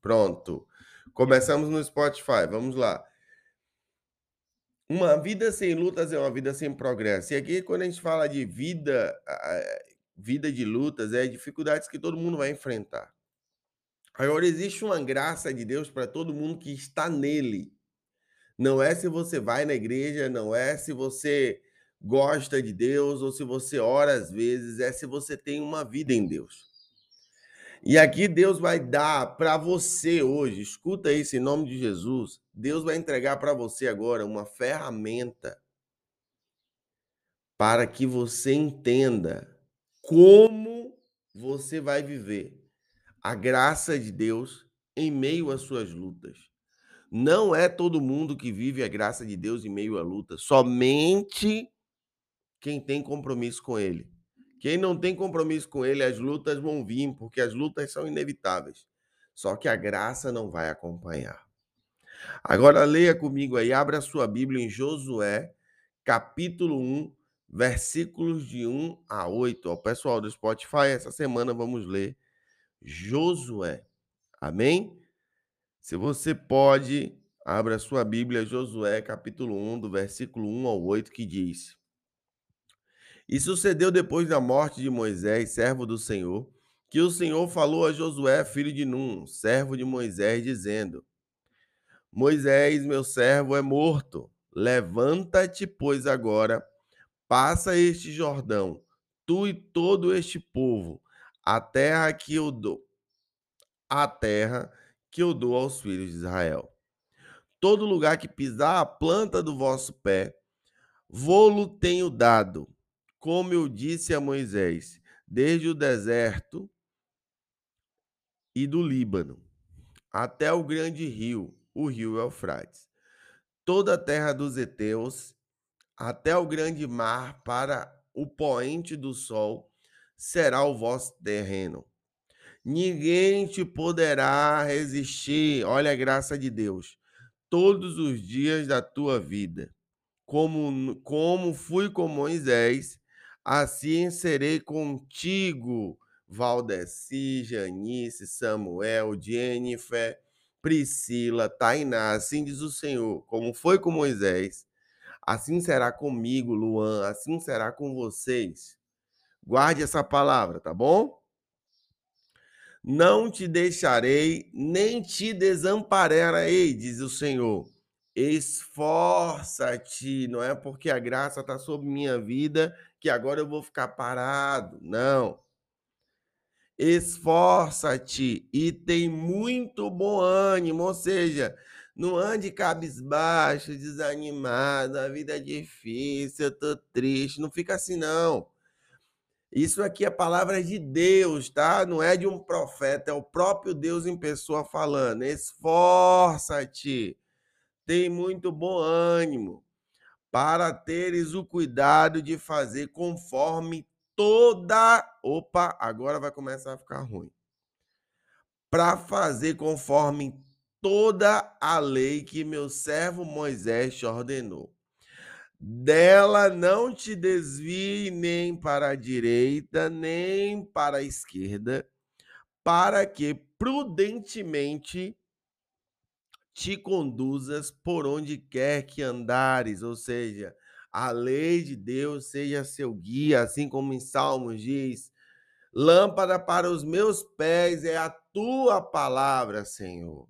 Pronto. Começamos no Spotify. Vamos lá. Uma vida sem lutas é uma vida sem progresso. E aqui, quando a gente fala de vida, vida de lutas, é dificuldades que todo mundo vai enfrentar. Agora, existe uma graça de Deus para todo mundo que está nele. Não é se você vai na igreja, não é se você gosta de Deus ou se você ora às vezes, é se você tem uma vida em Deus. E aqui Deus vai dar para você hoje, escuta isso em nome de Jesus. Deus vai entregar para você agora uma ferramenta para que você entenda como você vai viver a graça de Deus em meio às suas lutas. Não é todo mundo que vive a graça de Deus em meio à luta, somente quem tem compromisso com Ele. Quem não tem compromisso com Ele, as lutas vão vir, porque as lutas são inevitáveis. Só que a graça não vai acompanhar. Agora leia comigo aí, abra sua Bíblia em Josué, capítulo 1, versículos de 1 a 8. O pessoal do Spotify, essa semana vamos ler Josué. Amém? Se você pode, abra sua Bíblia, Josué, capítulo 1, do versículo 1 ao 8, que diz: E sucedeu depois da morte de Moisés, servo do Senhor, que o Senhor falou a Josué, filho de Num, servo de Moisés, dizendo: Moisés, meu servo, é morto. Levanta-te, pois, agora, passa este Jordão, tu e todo este povo, a terra que eu dou, a terra que eu dou aos filhos de Israel. Todo lugar que pisar a planta do vosso pé, vou-lo tenho dado, como eu disse a Moisés, desde o deserto e do Líbano, até o grande rio, o rio Eufrates. Toda a terra dos heteus, até o grande mar, para o poente do sol, será o vosso terreno Ninguém te poderá resistir. Olha a graça de Deus. Todos os dias da tua vida. Como, como fui com Moisés, assim serei contigo. Valdeci, Janice, Samuel, Jennifer, Priscila, Tainá, assim diz o Senhor, como foi com Moisés, assim será comigo, Luan, assim será com vocês. Guarde essa palavra, tá bom? Não te deixarei, nem te desampararei, diz o Senhor. Esforça-te, não é porque a graça está sobre minha vida que agora eu vou ficar parado. Não. Esforça-te e tem muito bom ânimo, ou seja, não ande cabisbaixo, desanimado, a vida é difícil, eu tô triste, não fica assim não. Isso aqui é palavra de Deus, tá? Não é de um profeta, é o próprio Deus em pessoa falando. Esforça-te, tem muito bom ânimo, para teres o cuidado de fazer conforme toda. Opa, agora vai começar a ficar ruim. Para fazer conforme toda a lei que meu servo Moisés te ordenou. Dela não te desvie nem para a direita, nem para a esquerda, para que prudentemente te conduzas por onde quer que andares, ou seja, a lei de Deus seja seu guia, assim como em Salmos diz: lâmpada para os meus pés é a tua palavra, Senhor.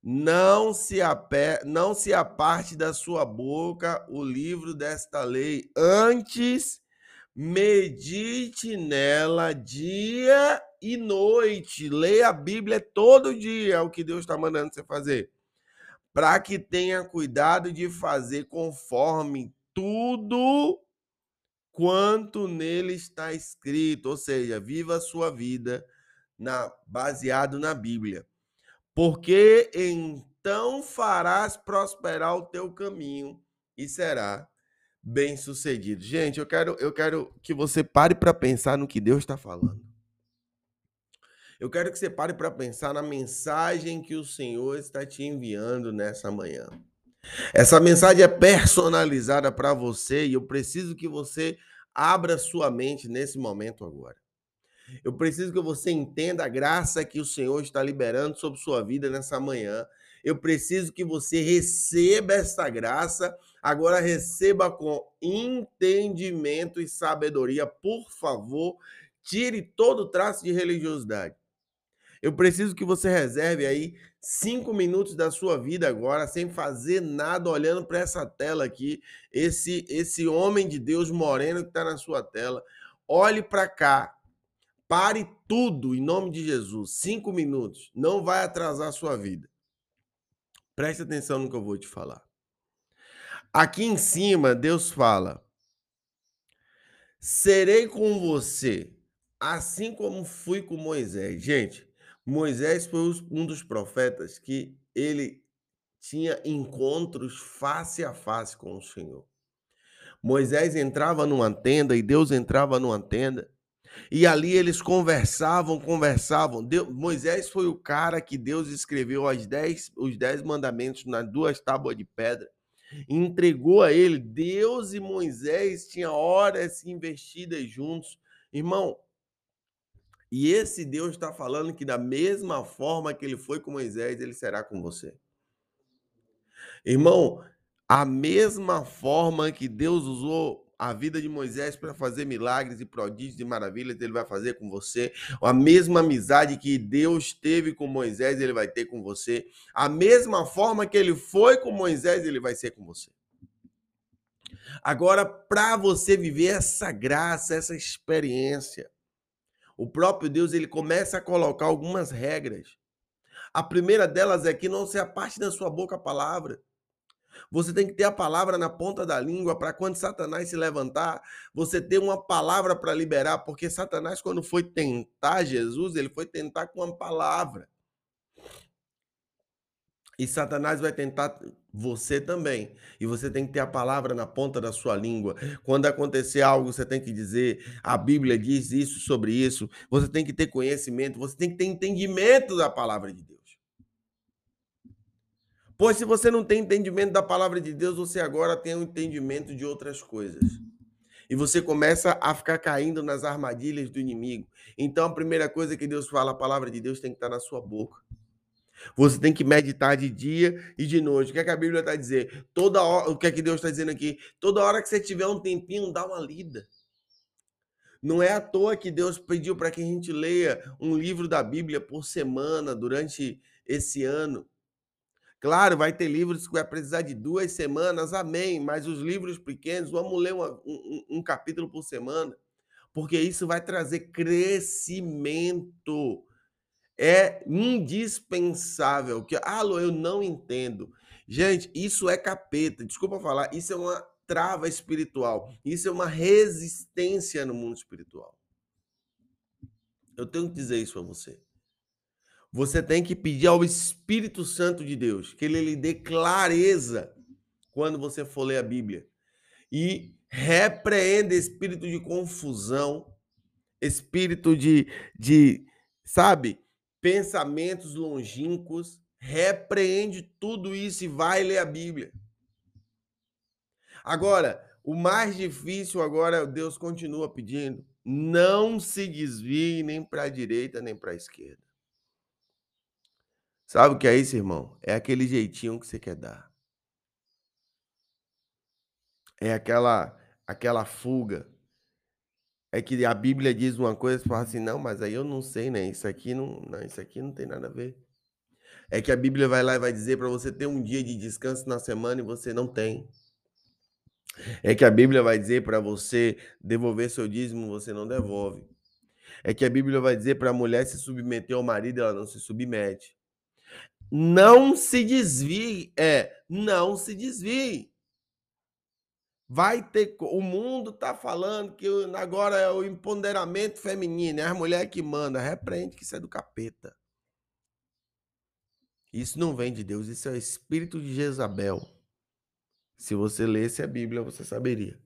Não se, ape... não se aparte da sua boca o livro desta lei, antes medite nela dia e noite. Leia a Bíblia todo dia, é o que Deus está mandando você fazer. Para que tenha cuidado de fazer conforme tudo quanto nele está escrito, ou seja, viva a sua vida na baseado na Bíblia porque então farás prosperar o teu caminho e será bem sucedido. Gente, eu quero, eu quero que você pare para pensar no que Deus está falando. Eu quero que você pare para pensar na mensagem que o Senhor está te enviando nessa manhã. Essa mensagem é personalizada para você e eu preciso que você abra sua mente nesse momento agora. Eu preciso que você entenda a graça que o Senhor está liberando sobre sua vida nessa manhã. Eu preciso que você receba essa graça. Agora receba com entendimento e sabedoria, por favor. Tire todo o traço de religiosidade. Eu preciso que você reserve aí cinco minutos da sua vida agora, sem fazer nada, olhando para essa tela aqui, esse esse homem de Deus moreno que está na sua tela. Olhe para cá, pare tudo em nome de Jesus. Cinco minutos, não vai atrasar a sua vida. Preste atenção no que eu vou te falar. Aqui em cima, Deus fala: serei com você, assim como fui com Moisés. Gente, Moisés foi um dos profetas que ele tinha encontros face a face com o Senhor. Moisés entrava numa tenda e Deus entrava numa tenda. E ali eles conversavam, conversavam. Moisés foi o cara que Deus escreveu as dez, os dez mandamentos nas duas tábuas de pedra. Entregou a ele. Deus e Moisés tinham horas investidas juntos. Irmão, e esse Deus está falando que da mesma forma que ele foi com Moisés, ele será com você. Irmão, a mesma forma que Deus usou a vida de Moisés para fazer milagres e prodígios e maravilhas, ele vai fazer com você. A mesma amizade que Deus teve com Moisés, ele vai ter com você. A mesma forma que ele foi com Moisés, ele vai ser com você. Agora, para você viver essa graça, essa experiência, o próprio Deus ele começa a colocar algumas regras. A primeira delas é que não se aparte da sua boca a palavra. Você tem que ter a palavra na ponta da língua para quando Satanás se levantar, você ter uma palavra para liberar, porque Satanás, quando foi tentar Jesus, ele foi tentar com uma palavra. E Satanás vai tentar você também. E você tem que ter a palavra na ponta da sua língua. Quando acontecer algo, você tem que dizer: a Bíblia diz isso sobre isso. Você tem que ter conhecimento, você tem que ter entendimento da palavra de Deus. Pois se você não tem entendimento da palavra de Deus, você agora tem um entendimento de outras coisas. E você começa a ficar caindo nas armadilhas do inimigo. Então a primeira coisa que Deus fala, a palavra de Deus tem que estar na sua boca. Você tem que meditar de dia e de noite. O que, é que a Bíblia está dizendo? Toda hora, o que é que Deus está dizendo aqui? Toda hora que você tiver um tempinho, dá uma lida. Não é à toa que Deus pediu para que a gente leia um livro da Bíblia por semana durante esse ano. Claro, vai ter livros que vai precisar de duas semanas, amém. Mas os livros pequenos, vamos ler uma, um, um capítulo por semana, porque isso vai trazer crescimento é indispensável. Que, ah, eu não entendo. Gente, isso é capeta. Desculpa falar, isso é uma trava espiritual. Isso é uma resistência no mundo espiritual. Eu tenho que dizer isso para você. Você tem que pedir ao Espírito Santo de Deus que ele lhe dê clareza quando você for ler a Bíblia. E repreenda espírito de confusão, espírito de, de sabe, pensamentos longínquos, repreende tudo isso e vai ler a Bíblia. Agora, o mais difícil agora, Deus continua pedindo, não se desvie nem para a direita nem para a esquerda. Sabe o que é isso, irmão? É aquele jeitinho que você quer dar. É aquela aquela fuga é que a Bíblia diz uma coisa, você fala assim, não, mas aí eu não sei, né? Isso aqui não, não, isso aqui não tem nada a ver. É que a Bíblia vai lá e vai dizer para você ter um dia de descanso na semana e você não tem. É que a Bíblia vai dizer para você devolver seu dízimo, você não devolve. É que a Bíblia vai dizer para a mulher se submeter ao marido, ela não se submete. Não se desvie, é, não se desvie. Vai ter. O mundo está falando que agora é o empoderamento feminino, é a mulher que manda. Repreende que isso é do capeta. Isso não vem de Deus, isso é o espírito de Jezabel. Se você lesse a Bíblia, você saberia.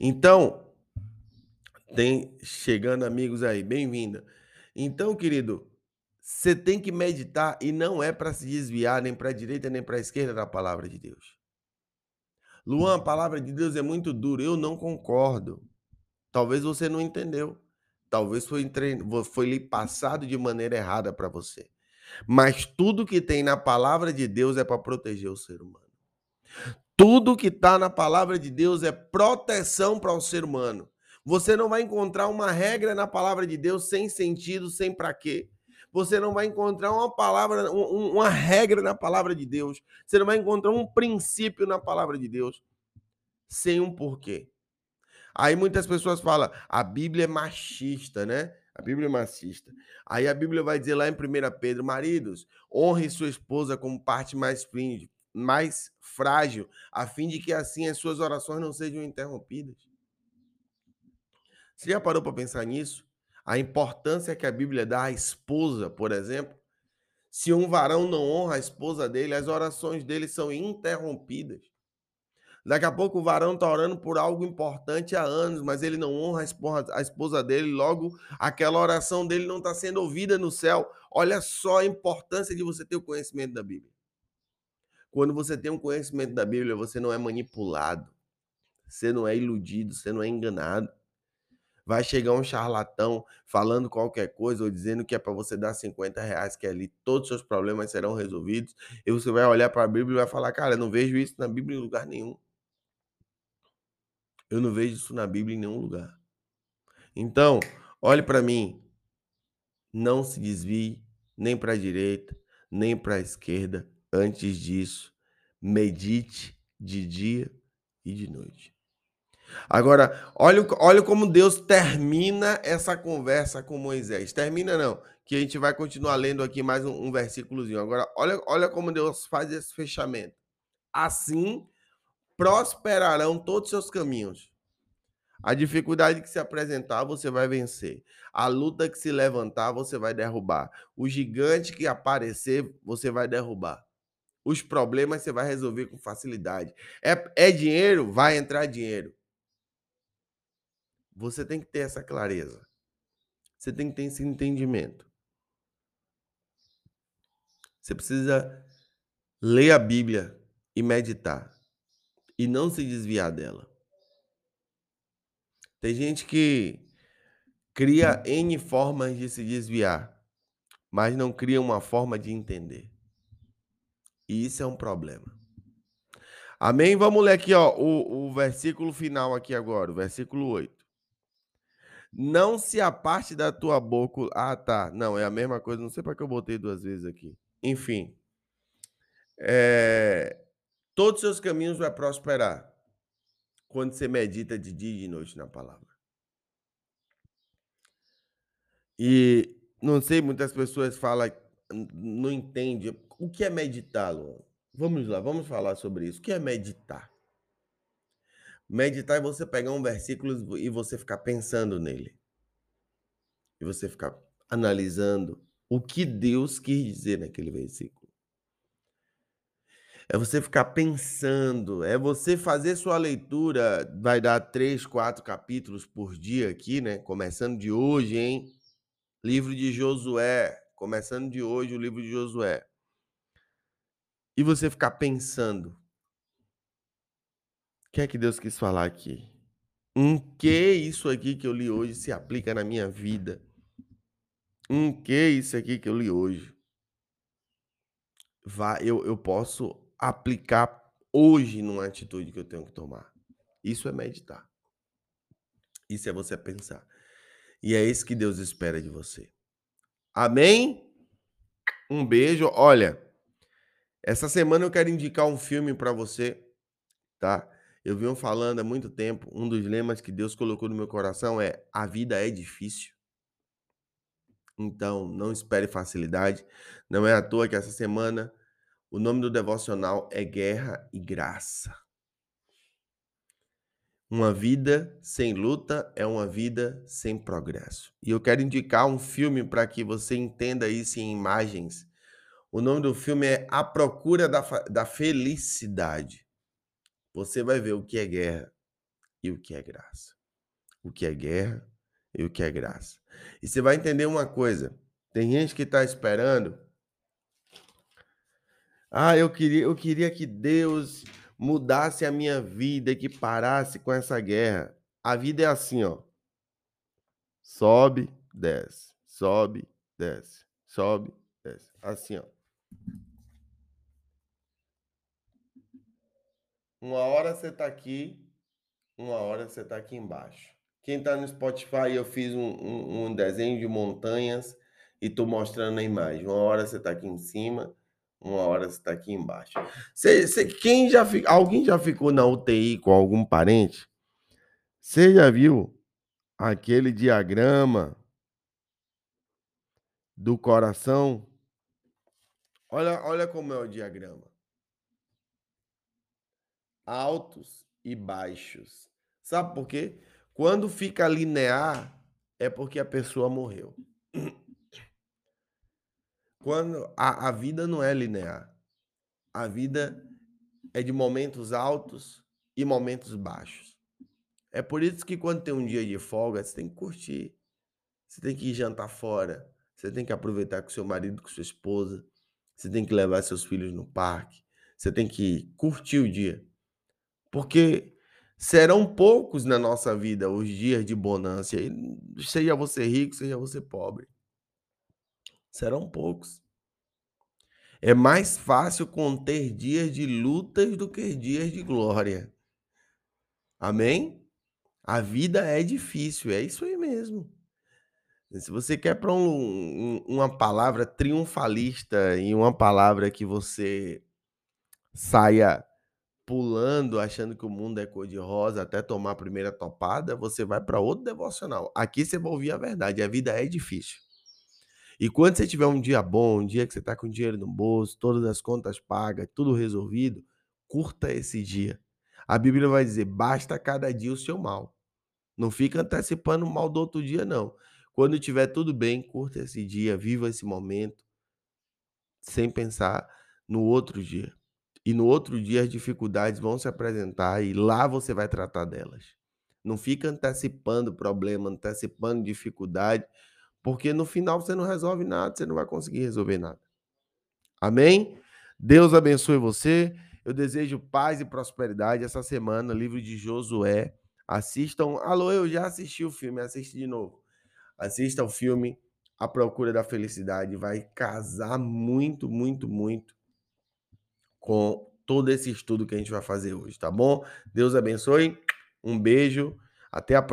Então, tem chegando amigos aí, bem-vinda. Então, querido, você tem que meditar e não é para se desviar nem para a direita nem para a esquerda da palavra de Deus. Luan, a palavra de Deus é muito dura. Eu não concordo. Talvez você não entendeu. Talvez foi, foi lhe passado de maneira errada para você. Mas tudo que tem na palavra de Deus é para proteger o ser humano. Tudo que está na palavra de Deus é proteção para o ser humano. Você não vai encontrar uma regra na palavra de Deus sem sentido, sem para quê. Você não vai encontrar uma palavra, uma regra na palavra de Deus. Você não vai encontrar um princípio na palavra de Deus sem um porquê. Aí muitas pessoas falam, a Bíblia é machista, né? A Bíblia é machista. Aí a Bíblia vai dizer lá em 1 Pedro, maridos, honre sua esposa como parte mais, mais frágil, a fim de que assim as suas orações não sejam interrompidas. Você já parou para pensar nisso? A importância que a Bíblia dá à esposa, por exemplo. Se um varão não honra a esposa dele, as orações dele são interrompidas. Daqui a pouco o varão está orando por algo importante há anos, mas ele não honra a esposa, dele, logo aquela oração dele não está sendo ouvida no céu. Olha só a importância de você ter o conhecimento da Bíblia. Quando você tem um conhecimento da Bíblia, você não é manipulado, você não é iludido, você não é enganado. Vai chegar um charlatão falando qualquer coisa ou dizendo que é para você dar 50 reais, que ali todos os seus problemas serão resolvidos. E você vai olhar para a Bíblia e vai falar, cara, eu não vejo isso na Bíblia em lugar nenhum. Eu não vejo isso na Bíblia em nenhum lugar. Então, olhe para mim. Não se desvie nem para a direita, nem para a esquerda. Antes disso, medite de dia e de noite. Agora, olha, olha como Deus termina essa conversa com Moisés. Termina não, que a gente vai continuar lendo aqui mais um, um versículozinho. Agora, olha, olha como Deus faz esse fechamento. Assim prosperarão todos os seus caminhos. A dificuldade que se apresentar, você vai vencer. A luta que se levantar, você vai derrubar. O gigante que aparecer, você vai derrubar. Os problemas você vai resolver com facilidade. É, é dinheiro? Vai entrar dinheiro. Você tem que ter essa clareza. Você tem que ter esse entendimento. Você precisa ler a Bíblia e meditar e não se desviar dela. Tem gente que cria N formas de se desviar, mas não cria uma forma de entender. E isso é um problema. Amém? Vamos ler aqui ó, o, o versículo final aqui agora, o versículo 8. Não se aparte da tua boca. Ah, tá. Não, é a mesma coisa. Não sei para que eu botei duas vezes aqui. Enfim. É todos os seus caminhos vai prosperar quando você medita de dia e de noite na palavra. E não sei, muitas pessoas falam, não entendem o que é meditar, Luan. Vamos lá, vamos falar sobre isso. O que é meditar? Meditar é você pegar um versículo e você ficar pensando nele. E você ficar analisando o que Deus quis dizer naquele versículo. É você ficar pensando, é você fazer sua leitura, vai dar três, quatro capítulos por dia aqui, né? Começando de hoje, hein? Livro de Josué, começando de hoje o livro de Josué. E você ficar pensando, que é que Deus quis falar aqui? Em que isso aqui que eu li hoje se aplica na minha vida? Em que isso aqui que eu li hoje? Vai, eu, eu posso aplicar hoje numa atitude que eu tenho que tomar. Isso é meditar. Isso é você pensar. E é isso que Deus espera de você. Amém? Um beijo. Olha, essa semana eu quero indicar um filme para você, tá? Eu venho falando há muito tempo, um dos lemas que Deus colocou no meu coração é: a vida é difícil. Então, não espere facilidade. Não é à toa que essa semana o nome do devocional é Guerra e Graça. Uma vida sem luta é uma vida sem progresso. E eu quero indicar um filme para que você entenda isso em imagens. O nome do filme é A Procura da, da Felicidade. Você vai ver o que é guerra e o que é graça. O que é guerra e o que é graça. E você vai entender uma coisa: tem gente que está esperando ah, eu queria, eu queria que Deus mudasse a minha vida, que parasse com essa guerra. A vida é assim, ó. sobe, desce, sobe, desce, sobe, desce. Assim, ó. Uma hora você tá aqui, uma hora você tá aqui embaixo. Quem tá no Spotify, eu fiz um, um, um desenho de montanhas e tô mostrando a imagem. Uma hora você tá aqui em cima, uma hora você tá aqui embaixo. Cê, cê, quem já alguém já ficou na UTI com algum parente? Você já viu aquele diagrama do coração? Olha, olha como é o diagrama altos e baixos. Sabe por quê? Quando fica linear, é porque a pessoa morreu. Quando a, a vida não é linear. A vida é de momentos altos e momentos baixos. É por isso que quando tem um dia de folga, você tem que curtir. Você tem que ir jantar fora. Você tem que aproveitar com seu marido, com sua esposa. Você tem que levar seus filhos no parque. Você tem que curtir o dia. Porque serão poucos na nossa vida os dias de bonança, seja você rico, seja você pobre. Serão poucos. É mais fácil conter dias de lutas do que dias de glória. Amém? A vida é difícil, é isso aí mesmo. Se você quer para um, um, uma palavra triunfalista e uma palavra que você saia pulando, achando que o mundo é cor-de-rosa até tomar a primeira topada, você vai para outro devocional. Aqui você vai ouvir a verdade, a vida é difícil. E quando você tiver um dia bom, um dia que você está com dinheiro no bolso, todas as contas pagas, tudo resolvido, curta esse dia. A Bíblia vai dizer: basta cada dia o seu mal. Não fica antecipando o mal do outro dia, não. Quando tiver tudo bem, curta esse dia, viva esse momento, sem pensar no outro dia e no outro dia as dificuldades vão se apresentar e lá você vai tratar delas. Não fica antecipando problema, antecipando dificuldade, porque no final você não resolve nada, você não vai conseguir resolver nada. Amém? Deus abençoe você. Eu desejo paz e prosperidade essa semana, livro de Josué. Assistam. Alô, eu já assisti o filme, assiste de novo. Assista o filme A Procura da Felicidade. Vai casar muito, muito, muito com todo esse estudo que a gente vai fazer hoje, tá bom? Deus abençoe. Um beijo. Até a próxima.